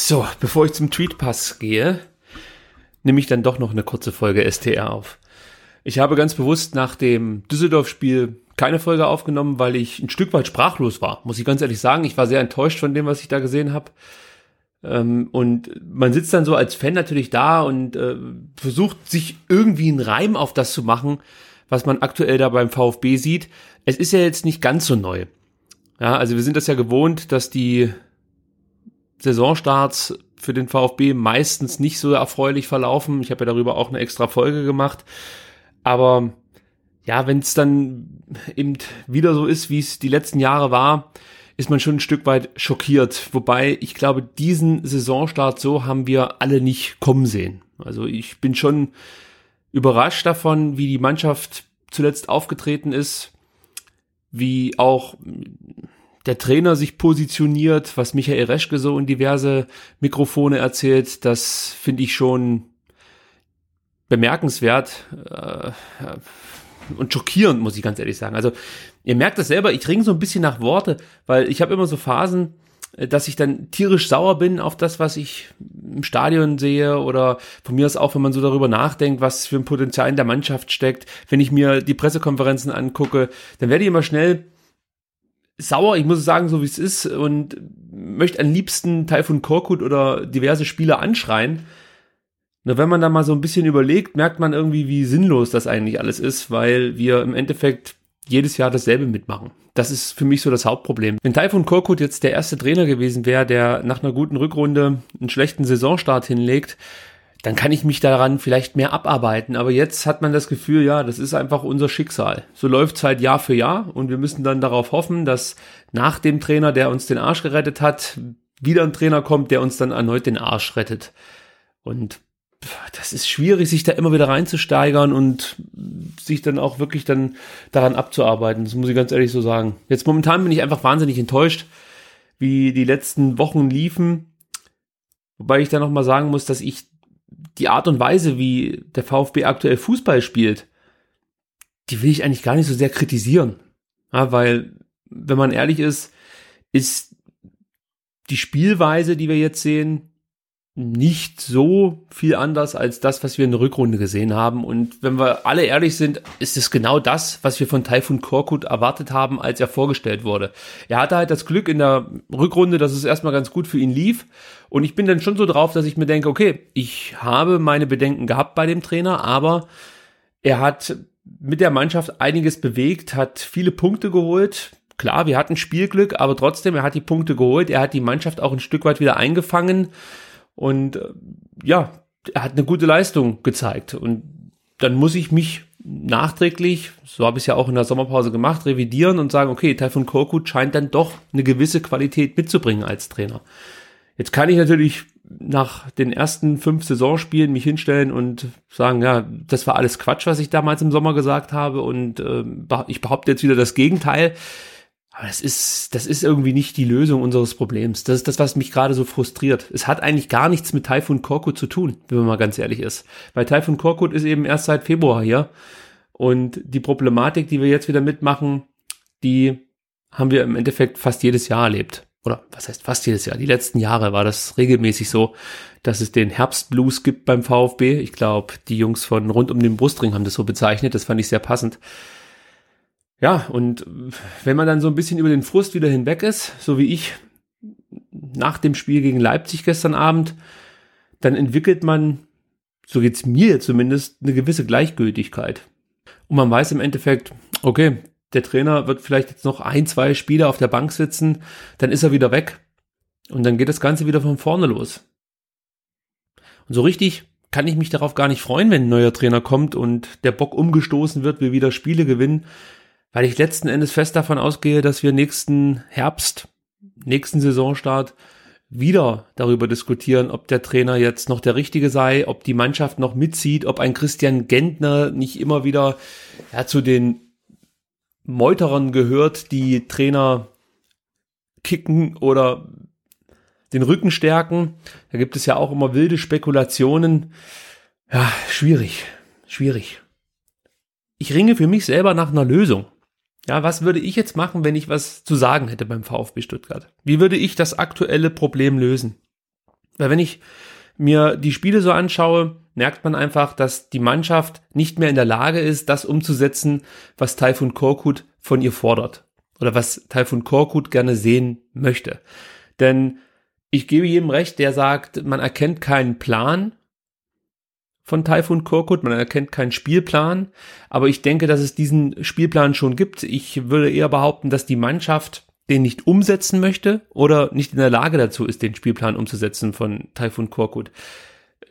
So, bevor ich zum Tweetpass gehe, nehme ich dann doch noch eine kurze Folge STR auf. Ich habe ganz bewusst nach dem Düsseldorf-Spiel keine Folge aufgenommen, weil ich ein Stück weit sprachlos war, muss ich ganz ehrlich sagen. Ich war sehr enttäuscht von dem, was ich da gesehen habe. Ähm, und man sitzt dann so als Fan natürlich da und äh, versucht sich irgendwie einen Reim auf das zu machen, was man aktuell da beim VfB sieht. Es ist ja jetzt nicht ganz so neu. Ja, also wir sind das ja gewohnt, dass die Saisonstarts für den VfB meistens nicht so erfreulich verlaufen. Ich habe ja darüber auch eine extra Folge gemacht. Aber ja, wenn es dann eben wieder so ist, wie es die letzten Jahre war, ist man schon ein Stück weit schockiert. Wobei ich glaube, diesen Saisonstart so haben wir alle nicht kommen sehen. Also ich bin schon überrascht davon, wie die Mannschaft zuletzt aufgetreten ist, wie auch der Trainer sich positioniert, was Michael Reschke so in diverse Mikrofone erzählt, das finde ich schon bemerkenswert äh, und schockierend, muss ich ganz ehrlich sagen. Also ihr merkt das selber, ich ringe so ein bisschen nach Worte, weil ich habe immer so Phasen, äh, dass ich dann tierisch sauer bin auf das, was ich im Stadion sehe oder von mir aus auch, wenn man so darüber nachdenkt, was für ein Potenzial in der Mannschaft steckt. Wenn ich mir die Pressekonferenzen angucke, dann werde ich immer schnell sauer, ich muss sagen, so wie es ist und möchte am liebsten Taifun Korkut oder diverse Spieler anschreien. Nur wenn man da mal so ein bisschen überlegt, merkt man irgendwie, wie sinnlos das eigentlich alles ist, weil wir im Endeffekt jedes Jahr dasselbe mitmachen. Das ist für mich so das Hauptproblem. Wenn Taifun Korkut jetzt der erste Trainer gewesen wäre, der nach einer guten Rückrunde einen schlechten Saisonstart hinlegt, dann kann ich mich daran vielleicht mehr abarbeiten. Aber jetzt hat man das Gefühl, ja, das ist einfach unser Schicksal. So läuft es halt Jahr für Jahr und wir müssen dann darauf hoffen, dass nach dem Trainer, der uns den Arsch gerettet hat, wieder ein Trainer kommt, der uns dann erneut den Arsch rettet. Und das ist schwierig, sich da immer wieder reinzusteigern und sich dann auch wirklich dann daran abzuarbeiten. Das muss ich ganz ehrlich so sagen. Jetzt momentan bin ich einfach wahnsinnig enttäuscht, wie die letzten Wochen liefen. Wobei ich da nochmal sagen muss, dass ich die Art und Weise, wie der VfB aktuell Fußball spielt, die will ich eigentlich gar nicht so sehr kritisieren. Ja, weil, wenn man ehrlich ist, ist die Spielweise, die wir jetzt sehen, nicht so viel anders als das, was wir in der Rückrunde gesehen haben. Und wenn wir alle ehrlich sind, ist es genau das, was wir von Taifun Korkut erwartet haben, als er vorgestellt wurde. Er hatte halt das Glück in der Rückrunde, dass es erstmal ganz gut für ihn lief. Und ich bin dann schon so drauf, dass ich mir denke, okay, ich habe meine Bedenken gehabt bei dem Trainer, aber er hat mit der Mannschaft einiges bewegt, hat viele Punkte geholt. Klar, wir hatten Spielglück, aber trotzdem, er hat die Punkte geholt, er hat die Mannschaft auch ein Stück weit wieder eingefangen und äh, ja, er hat eine gute Leistung gezeigt. Und dann muss ich mich nachträglich, so habe ich es ja auch in der Sommerpause gemacht, revidieren und sagen, okay, Taifun Korkut scheint dann doch eine gewisse Qualität mitzubringen als Trainer. Jetzt kann ich natürlich nach den ersten fünf Saisonspielen mich hinstellen und sagen, ja, das war alles Quatsch, was ich damals im Sommer gesagt habe und äh, ich behaupte jetzt wieder das Gegenteil. Aber das ist, das ist irgendwie nicht die Lösung unseres Problems. Das ist das, was mich gerade so frustriert. Es hat eigentlich gar nichts mit Typhoon Korkut zu tun, wenn man mal ganz ehrlich ist. Weil Typhoon Korkut ist eben erst seit Februar hier. Und die Problematik, die wir jetzt wieder mitmachen, die haben wir im Endeffekt fast jedes Jahr erlebt. Oder was heißt fast jedes Jahr? Die letzten Jahre war das regelmäßig so, dass es den Herbstblues gibt beim VfB. Ich glaube, die Jungs von rund um den Brustring haben das so bezeichnet. Das fand ich sehr passend. Ja, und wenn man dann so ein bisschen über den Frust wieder hinweg ist, so wie ich nach dem Spiel gegen Leipzig gestern Abend, dann entwickelt man, so geht's mir zumindest, eine gewisse Gleichgültigkeit. Und man weiß im Endeffekt, okay, der Trainer wird vielleicht jetzt noch ein, zwei Spiele auf der Bank sitzen, dann ist er wieder weg. Und dann geht das Ganze wieder von vorne los. Und so richtig kann ich mich darauf gar nicht freuen, wenn ein neuer Trainer kommt und der Bock umgestoßen wird, wir wieder Spiele gewinnen, weil ich letzten Endes fest davon ausgehe, dass wir nächsten Herbst, nächsten Saisonstart wieder darüber diskutieren, ob der Trainer jetzt noch der richtige sei, ob die Mannschaft noch mitzieht, ob ein Christian Gentner nicht immer wieder ja, zu den Meuterern gehört, die Trainer kicken oder den Rücken stärken. Da gibt es ja auch immer wilde Spekulationen. Ja, schwierig, schwierig. Ich ringe für mich selber nach einer Lösung. Ja, was würde ich jetzt machen, wenn ich was zu sagen hätte beim VfB Stuttgart? Wie würde ich das aktuelle Problem lösen? Weil wenn ich mir die Spiele so anschaue, merkt man einfach, dass die Mannschaft nicht mehr in der Lage ist, das umzusetzen, was Taifun Korkut von ihr fordert. Oder was Taifun Korkut gerne sehen möchte. Denn ich gebe jedem recht, der sagt, man erkennt keinen Plan von Taifun Korkut, man erkennt keinen Spielplan, aber ich denke, dass es diesen Spielplan schon gibt. Ich würde eher behaupten, dass die Mannschaft den nicht umsetzen möchte oder nicht in der Lage dazu ist, den Spielplan umzusetzen von Taifun Korkut.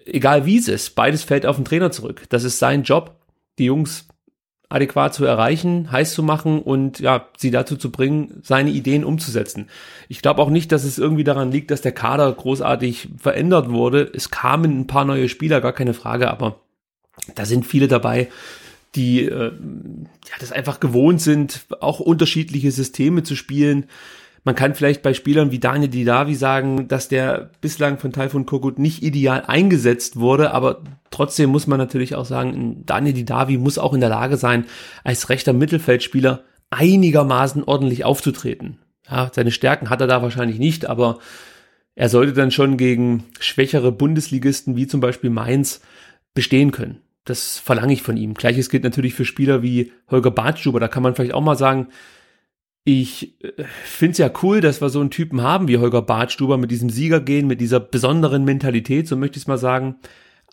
Egal wie es ist, beides fällt auf den Trainer zurück. Das ist sein Job, die Jungs adäquat zu erreichen, heiß zu machen und ja, sie dazu zu bringen, seine Ideen umzusetzen. Ich glaube auch nicht, dass es irgendwie daran liegt, dass der Kader großartig verändert wurde. Es kamen ein paar neue Spieler, gar keine Frage, aber da sind viele dabei, die äh, ja, das einfach gewohnt sind, auch unterschiedliche Systeme zu spielen. Man kann vielleicht bei Spielern wie Daniel Didavi sagen, dass der bislang von Taifun Kokut nicht ideal eingesetzt wurde, aber trotzdem muss man natürlich auch sagen, Daniel Didavi muss auch in der Lage sein, als rechter Mittelfeldspieler einigermaßen ordentlich aufzutreten. Ja, seine Stärken hat er da wahrscheinlich nicht, aber er sollte dann schon gegen schwächere Bundesligisten wie zum Beispiel Mainz bestehen können. Das verlange ich von ihm. Gleiches gilt natürlich für Spieler wie Holger Bartstuber. Da kann man vielleicht auch mal sagen, ich äh, finde es ja cool, dass wir so einen Typen haben wie Holger Bartstuber mit diesem Siegergehen, mit dieser besonderen Mentalität, so möchte ich es mal sagen.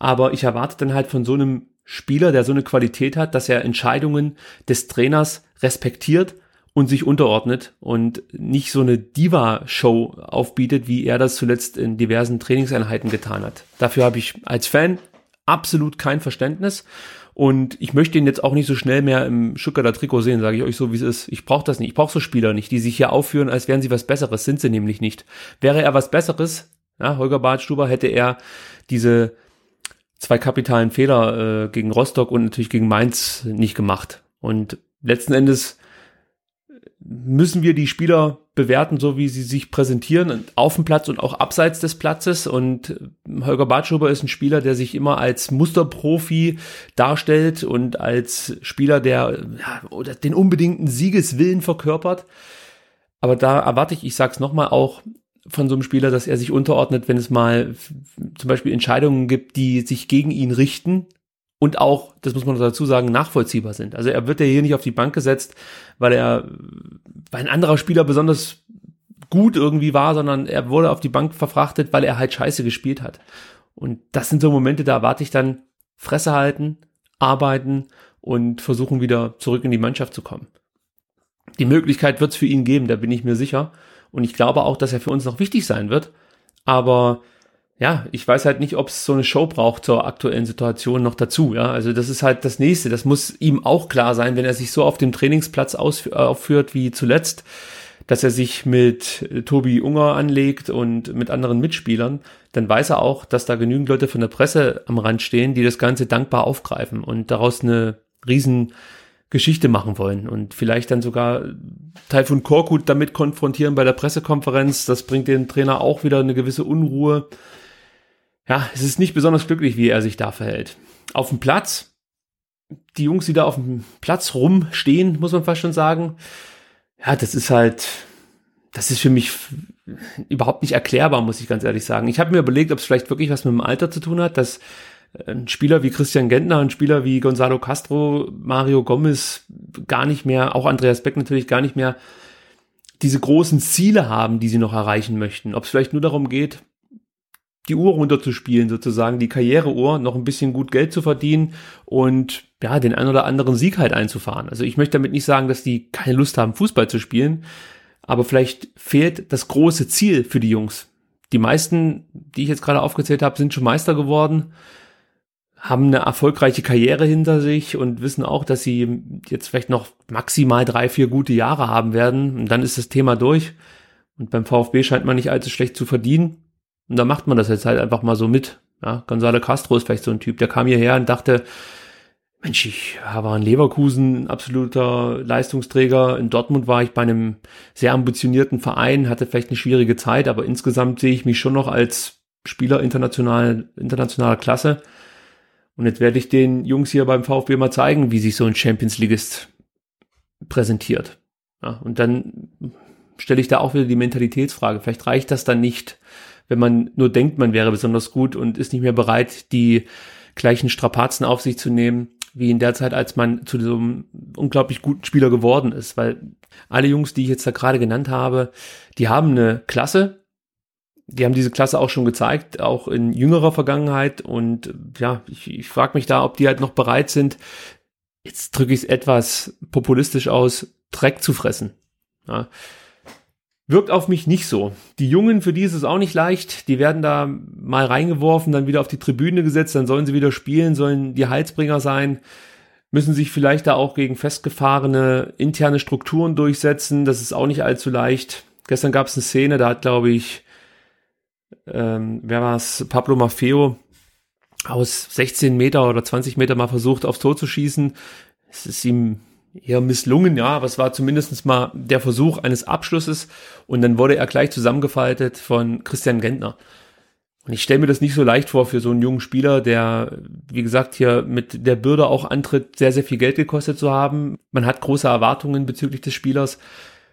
Aber ich erwarte dann halt von so einem Spieler, der so eine Qualität hat, dass er Entscheidungen des Trainers respektiert und sich unterordnet und nicht so eine Diva-Show aufbietet, wie er das zuletzt in diversen Trainingseinheiten getan hat. Dafür habe ich als Fan absolut kein Verständnis. Und ich möchte ihn jetzt auch nicht so schnell mehr im Stuttgarter Trikot sehen, sage ich euch so, wie es ist. Ich brauche das nicht. Ich brauche so Spieler nicht, die sich hier aufführen, als wären sie was Besseres. Sind sie nämlich nicht. Wäre er was Besseres, ja, Holger Badstuber, hätte er diese zwei kapitalen Fehler äh, gegen Rostock und natürlich gegen Mainz nicht gemacht. Und letzten Endes müssen wir die Spieler bewerten, so wie sie sich präsentieren, auf dem Platz und auch abseits des Platzes. Und Holger Bartschuber ist ein Spieler, der sich immer als Musterprofi darstellt und als Spieler, der ja, den unbedingten Siegeswillen verkörpert. Aber da erwarte ich, ich sag's nochmal, auch von so einem Spieler, dass er sich unterordnet, wenn es mal zum Beispiel Entscheidungen gibt, die sich gegen ihn richten, und auch, das muss man dazu sagen, nachvollziehbar sind. Also er wird ja hier nicht auf die Bank gesetzt, weil er, weil ein anderer Spieler besonders gut irgendwie war, sondern er wurde auf die Bank verfrachtet, weil er halt scheiße gespielt hat. Und das sind so Momente, da erwarte ich dann Fresse halten, arbeiten und versuchen wieder zurück in die Mannschaft zu kommen. Die Möglichkeit wird es für ihn geben, da bin ich mir sicher. Und ich glaube auch, dass er für uns noch wichtig sein wird. Aber ja, ich weiß halt nicht, ob es so eine Show braucht zur aktuellen Situation noch dazu. Ja, also das ist halt das nächste. Das muss ihm auch klar sein, wenn er sich so auf dem Trainingsplatz aufführt wie zuletzt, dass er sich mit äh, Tobi Unger anlegt und mit anderen Mitspielern, dann weiß er auch, dass da genügend Leute von der Presse am Rand stehen, die das Ganze dankbar aufgreifen und daraus eine riesen Geschichte machen wollen und vielleicht dann sogar Taifun Korkut damit konfrontieren bei der Pressekonferenz. Das bringt den Trainer auch wieder eine gewisse Unruhe ja, es ist nicht besonders glücklich, wie er sich da verhält. Auf dem Platz, die Jungs, die da auf dem Platz rumstehen, muss man fast schon sagen, ja, das ist halt, das ist für mich überhaupt nicht erklärbar, muss ich ganz ehrlich sagen. Ich habe mir überlegt, ob es vielleicht wirklich was mit dem Alter zu tun hat, dass ein Spieler wie Christian Gentner, ein Spieler wie Gonzalo Castro, Mario Gomez gar nicht mehr, auch Andreas Beck natürlich gar nicht mehr diese großen Ziele haben, die sie noch erreichen möchten. Ob es vielleicht nur darum geht, die Uhr runterzuspielen, sozusagen, die Karriereuhr, noch ein bisschen gut Geld zu verdienen und ja, den ein oder anderen Sieg halt einzufahren. Also ich möchte damit nicht sagen, dass die keine Lust haben, Fußball zu spielen, aber vielleicht fehlt das große Ziel für die Jungs. Die meisten, die ich jetzt gerade aufgezählt habe, sind schon Meister geworden, haben eine erfolgreiche Karriere hinter sich und wissen auch, dass sie jetzt vielleicht noch maximal drei, vier gute Jahre haben werden und dann ist das Thema durch. Und beim VfB scheint man nicht allzu schlecht zu verdienen. Und da macht man das jetzt halt einfach mal so mit. Ja, Gonzalo Castro ist vielleicht so ein Typ, der kam hierher und dachte, Mensch, ich war in Leverkusen ein absoluter Leistungsträger. In Dortmund war ich bei einem sehr ambitionierten Verein, hatte vielleicht eine schwierige Zeit, aber insgesamt sehe ich mich schon noch als Spieler international, internationaler Klasse. Und jetzt werde ich den Jungs hier beim VfB mal zeigen, wie sich so ein Champions Leagueist präsentiert. Ja, und dann stelle ich da auch wieder die Mentalitätsfrage. Vielleicht reicht das dann nicht, wenn man nur denkt, man wäre besonders gut und ist nicht mehr bereit, die gleichen Strapazen auf sich zu nehmen, wie in der Zeit, als man zu so einem unglaublich guten Spieler geworden ist. Weil alle Jungs, die ich jetzt da gerade genannt habe, die haben eine Klasse, die haben diese Klasse auch schon gezeigt, auch in jüngerer Vergangenheit. Und ja, ich, ich frage mich da, ob die halt noch bereit sind, jetzt drücke ich es etwas populistisch aus, Dreck zu fressen. Ja. Wirkt auf mich nicht so. Die Jungen, für die ist es auch nicht leicht. Die werden da mal reingeworfen, dann wieder auf die Tribüne gesetzt, dann sollen sie wieder spielen, sollen die Heilsbringer sein, müssen sich vielleicht da auch gegen festgefahrene interne Strukturen durchsetzen. Das ist auch nicht allzu leicht. Gestern gab es eine Szene, da hat, glaube ich, ähm, wer war es, Pablo Maffeo aus 16 Meter oder 20 Meter mal versucht, aufs Tor zu schießen. Es ist ihm eher misslungen, ja, aber es war zumindest mal der Versuch eines Abschlusses und dann wurde er gleich zusammengefaltet von Christian Gentner. Und ich stelle mir das nicht so leicht vor für so einen jungen Spieler, der, wie gesagt, hier mit der Bürde auch antritt, sehr, sehr viel Geld gekostet zu haben. Man hat große Erwartungen bezüglich des Spielers.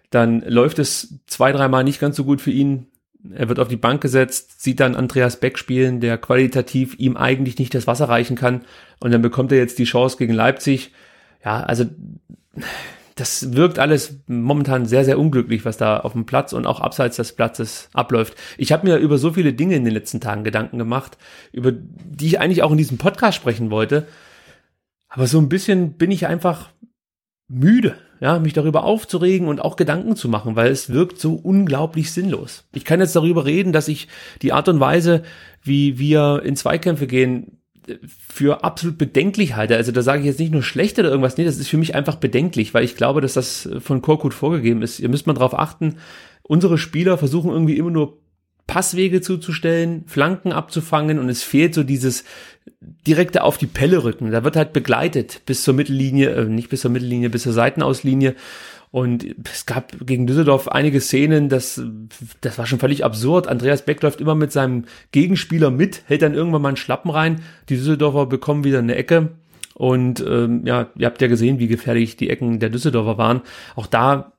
Dann läuft es zwei, dreimal nicht ganz so gut für ihn. Er wird auf die Bank gesetzt, sieht dann Andreas Beck spielen, der qualitativ ihm eigentlich nicht das Wasser reichen kann. Und dann bekommt er jetzt die Chance gegen Leipzig ja, also das wirkt alles momentan sehr, sehr unglücklich, was da auf dem Platz und auch abseits des Platzes abläuft. Ich habe mir über so viele Dinge in den letzten Tagen Gedanken gemacht, über die ich eigentlich auch in diesem Podcast sprechen wollte. Aber so ein bisschen bin ich einfach müde, ja, mich darüber aufzuregen und auch Gedanken zu machen, weil es wirkt so unglaublich sinnlos. Ich kann jetzt darüber reden, dass ich die Art und Weise, wie wir in Zweikämpfe gehen, für absolut bedenklich halte. Also da sage ich jetzt nicht nur schlecht oder irgendwas, nee, das ist für mich einfach bedenklich, weil ich glaube, dass das von Korkut vorgegeben ist. Ihr müsst mal darauf achten, unsere Spieler versuchen irgendwie immer nur Passwege zuzustellen, Flanken abzufangen und es fehlt so dieses direkte auf die Pelle rücken. Da wird halt begleitet bis zur Mittellinie, äh, nicht bis zur Mittellinie, bis zur Seitenauslinie und es gab gegen Düsseldorf einige Szenen, das, das war schon völlig absurd. Andreas Beck läuft immer mit seinem Gegenspieler mit, hält dann irgendwann mal einen Schlappen rein. Die Düsseldorfer bekommen wieder eine Ecke. Und ähm, ja, ihr habt ja gesehen, wie gefährlich die Ecken der Düsseldorfer waren. Auch da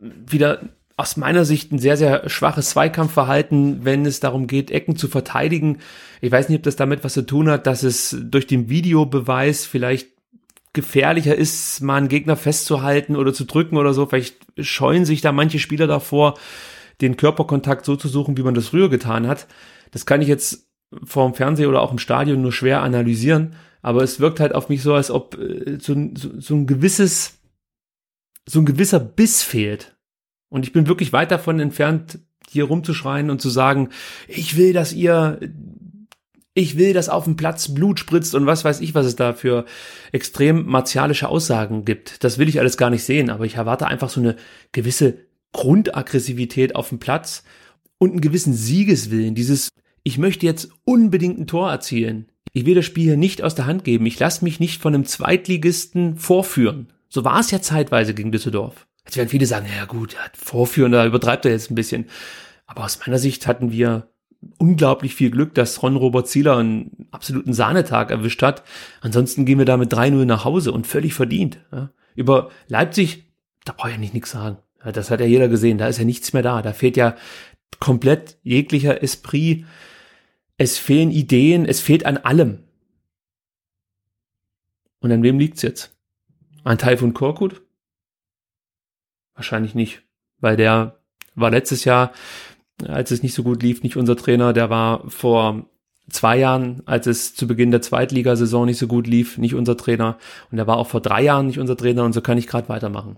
wieder aus meiner Sicht ein sehr, sehr schwaches Zweikampfverhalten, wenn es darum geht, Ecken zu verteidigen. Ich weiß nicht, ob das damit was zu tun hat, dass es durch den Videobeweis vielleicht gefährlicher ist, mal einen Gegner festzuhalten oder zu drücken oder so. Vielleicht scheuen sich da manche Spieler davor, den Körperkontakt so zu suchen, wie man das früher getan hat. Das kann ich jetzt vor dem Fernseher oder auch im Stadion nur schwer analysieren, aber es wirkt halt auf mich so, als ob äh, so, so, so ein gewisses, so ein gewisser Biss fehlt. Und ich bin wirklich weit davon entfernt, hier rumzuschreien und zu sagen, ich will, dass ihr ich will, dass auf dem Platz Blut spritzt und was weiß ich, was es da für extrem martialische Aussagen gibt. Das will ich alles gar nicht sehen, aber ich erwarte einfach so eine gewisse Grundaggressivität auf dem Platz und einen gewissen Siegeswillen. Dieses, ich möchte jetzt unbedingt ein Tor erzielen. Ich will das Spiel hier nicht aus der Hand geben. Ich lasse mich nicht von einem Zweitligisten vorführen. So war es ja zeitweise gegen Düsseldorf. Jetzt werden viele sagen, ja gut, vorführen, da übertreibt er jetzt ein bisschen. Aber aus meiner Sicht hatten wir unglaublich viel Glück, dass Ron Robert Zieler einen absoluten Sahnetag erwischt hat. Ansonsten gehen wir da mit 3-0 nach Hause und völlig verdient. Ja. Über Leipzig, da brauche ich nicht nichts sagen. Ja, das hat ja jeder gesehen. Da ist ja nichts mehr da. Da fehlt ja komplett jeglicher Esprit. Es fehlen Ideen. Es fehlt an allem. Und an wem liegt's jetzt? An von Korkut? Wahrscheinlich nicht, weil der war letztes Jahr als es nicht so gut lief, nicht unser Trainer. Der war vor zwei Jahren, als es zu Beginn der Zweitligasaison nicht so gut lief, nicht unser Trainer. Und er war auch vor drei Jahren nicht unser Trainer und so kann ich gerade weitermachen.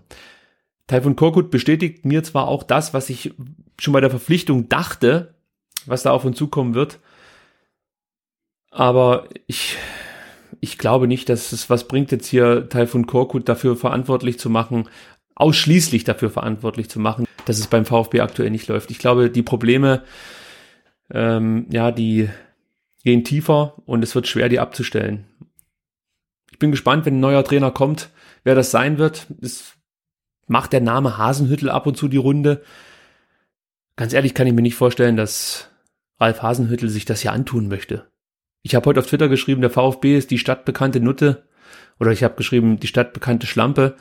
Taifun Korkut bestätigt mir zwar auch das, was ich schon bei der Verpflichtung dachte, was da auf uns zukommen wird, aber ich, ich glaube nicht, dass es was bringt, jetzt hier Taifun Korkut dafür verantwortlich zu machen, ausschließlich dafür verantwortlich zu machen, dass es beim VfB aktuell nicht läuft. Ich glaube, die Probleme, ähm, ja, die gehen tiefer und es wird schwer, die abzustellen. Ich bin gespannt, wenn ein neuer Trainer kommt, wer das sein wird. Es macht der Name Hasenhüttel ab und zu die Runde. Ganz ehrlich kann ich mir nicht vorstellen, dass Ralf Hasenhüttel sich das hier antun möchte. Ich habe heute auf Twitter geschrieben, der VfB ist die stadtbekannte Nutte. Oder ich habe geschrieben, die stadtbekannte Schlampe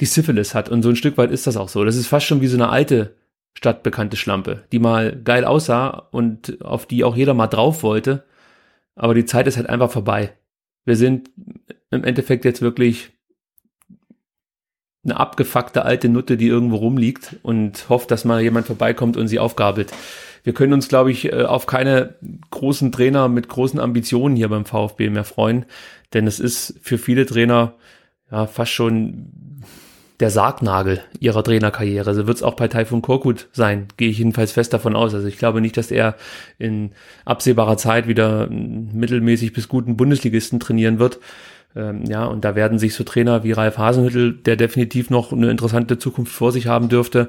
die Syphilis hat. Und so ein Stück weit ist das auch so. Das ist fast schon wie so eine alte stadtbekannte Schlampe, die mal geil aussah und auf die auch jeder mal drauf wollte. Aber die Zeit ist halt einfach vorbei. Wir sind im Endeffekt jetzt wirklich eine abgefuckte alte Nutte, die irgendwo rumliegt und hofft, dass mal jemand vorbeikommt und sie aufgabelt. Wir können uns, glaube ich, äh, auf keine großen Trainer mit großen Ambitionen hier beim VfB mehr freuen, denn es ist für viele Trainer ja fast schon der Sargnagel ihrer Trainerkarriere. Also wird es auch bei Taifun Korkut sein, gehe ich jedenfalls fest davon aus. Also ich glaube nicht, dass er in absehbarer Zeit wieder mittelmäßig bis guten Bundesligisten trainieren wird. Ähm, ja, und da werden sich so Trainer wie Ralf Hasenhüttel, der definitiv noch eine interessante Zukunft vor sich haben dürfte,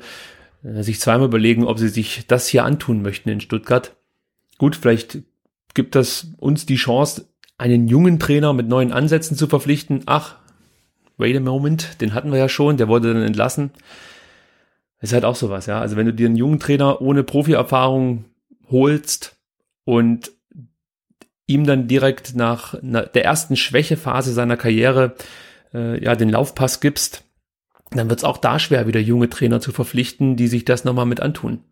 äh, sich zweimal überlegen, ob sie sich das hier antun möchten in Stuttgart. Gut, vielleicht gibt das uns die Chance, einen jungen Trainer mit neuen Ansätzen zu verpflichten. Ach, wait a moment, den hatten wir ja schon, der wurde dann entlassen. ist halt auch sowas, ja. Also wenn du dir einen jungen Trainer ohne Profi-Erfahrung holst und ihm dann direkt nach der ersten Schwächephase seiner Karriere äh, ja den Laufpass gibst, dann wird es auch da schwer, wieder junge Trainer zu verpflichten, die sich das nochmal mit antun.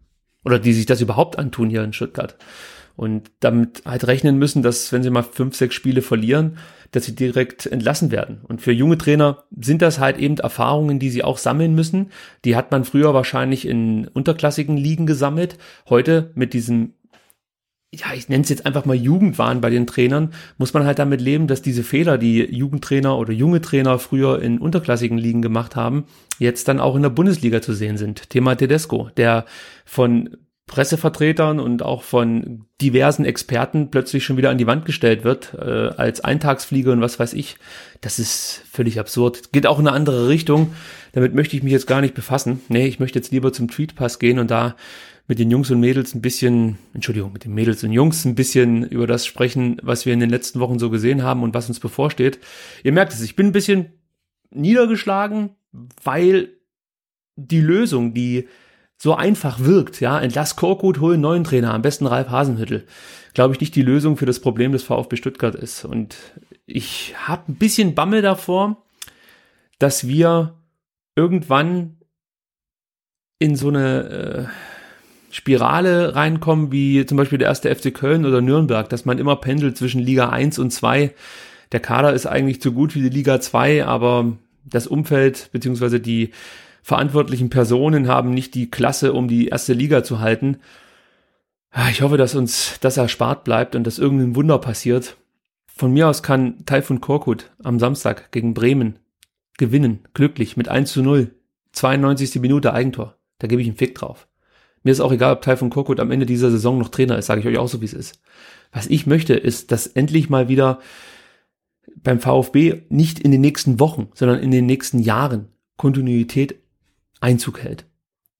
Oder die sich das überhaupt antun hier in Stuttgart. Und damit halt rechnen müssen, dass wenn sie mal fünf, sechs Spiele verlieren, dass sie direkt entlassen werden. Und für junge Trainer sind das halt eben Erfahrungen, die sie auch sammeln müssen. Die hat man früher wahrscheinlich in unterklassigen Ligen gesammelt. Heute mit diesem ja, ich nenne es jetzt einfach mal Jugendwahn bei den Trainern, muss man halt damit leben, dass diese Fehler, die Jugendtrainer oder junge Trainer früher in unterklassigen Ligen gemacht haben, jetzt dann auch in der Bundesliga zu sehen sind. Thema Tedesco, der von Pressevertretern und auch von diversen Experten plötzlich schon wieder an die Wand gestellt wird, äh, als Eintagsfliege und was weiß ich. Das ist völlig absurd. Geht auch in eine andere Richtung. Damit möchte ich mich jetzt gar nicht befassen. Nee, ich möchte jetzt lieber zum Tweetpass gehen und da mit den Jungs und Mädels ein bisschen, Entschuldigung, mit den Mädels und Jungs ein bisschen über das sprechen, was wir in den letzten Wochen so gesehen haben und was uns bevorsteht. Ihr merkt es, ich bin ein bisschen niedergeschlagen, weil die Lösung, die so einfach wirkt, ja, entlass Korkut, hol einen neuen Trainer, am besten Ralf Hasenhüttel, glaube ich nicht die Lösung für das Problem des VfB Stuttgart ist. Und ich habe ein bisschen Bammel davor, dass wir irgendwann in so eine äh, Spirale reinkommen, wie zum Beispiel der erste FC Köln oder Nürnberg, dass man immer pendelt zwischen Liga 1 und 2. Der Kader ist eigentlich zu gut wie die Liga 2, aber das Umfeld beziehungsweise die verantwortlichen Personen haben nicht die Klasse, um die erste Liga zu halten. Ich hoffe, dass uns das erspart bleibt und dass irgendein Wunder passiert. Von mir aus kann Taifun Korkut am Samstag gegen Bremen gewinnen, glücklich, mit 1 zu 0. 92. Minute Eigentor. Da gebe ich einen Fick drauf. Mir ist auch egal, ob Taifun Korkut am Ende dieser Saison noch Trainer ist, sage ich euch auch so, wie es ist. Was ich möchte, ist, dass endlich mal wieder beim VfB nicht in den nächsten Wochen, sondern in den nächsten Jahren Kontinuität Einzug hält.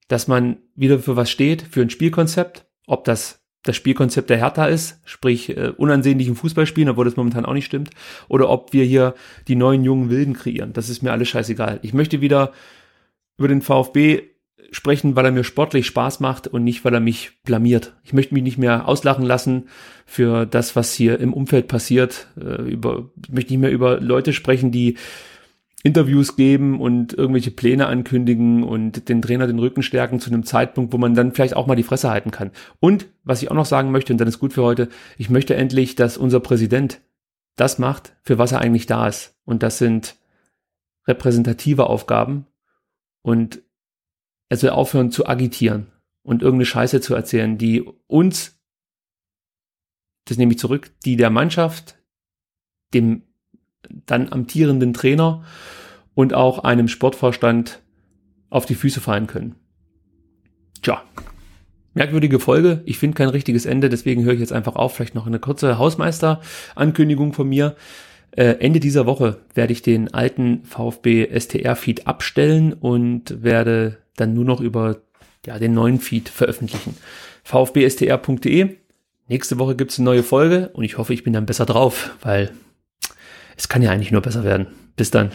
Dass man wieder für was steht, für ein Spielkonzept, ob das das Spielkonzept der Hertha ist, sprich äh, unansehnlichen Fußballspielen, obwohl das momentan auch nicht stimmt, oder ob wir hier die neuen jungen Wilden kreieren. Das ist mir alles scheißegal. Ich möchte wieder über den VfB sprechen, weil er mir sportlich Spaß macht und nicht, weil er mich blamiert. Ich möchte mich nicht mehr auslachen lassen für das, was hier im Umfeld passiert. Äh, über, ich möchte nicht mehr über Leute sprechen, die Interviews geben und irgendwelche Pläne ankündigen und den Trainer den Rücken stärken zu einem Zeitpunkt, wo man dann vielleicht auch mal die Fresse halten kann. Und was ich auch noch sagen möchte, und dann ist gut für heute, ich möchte endlich, dass unser Präsident das macht, für was er eigentlich da ist. Und das sind repräsentative Aufgaben. Und er soll aufhören zu agitieren und irgendeine Scheiße zu erzählen, die uns, das nehme ich zurück, die der Mannschaft, dem dann amtierenden Trainer und auch einem Sportvorstand auf die Füße fallen können. Tja, merkwürdige Folge. Ich finde kein richtiges Ende, deswegen höre ich jetzt einfach auf. Vielleicht noch eine kurze Hausmeister-Ankündigung von mir. Äh, Ende dieser Woche werde ich den alten VfB STR-Feed abstellen und werde dann nur noch über ja, den neuen Feed veröffentlichen. vfbstr.de. Nächste Woche gibt's eine neue Folge und ich hoffe, ich bin dann besser drauf, weil es kann ja eigentlich nur besser werden. Bis dann.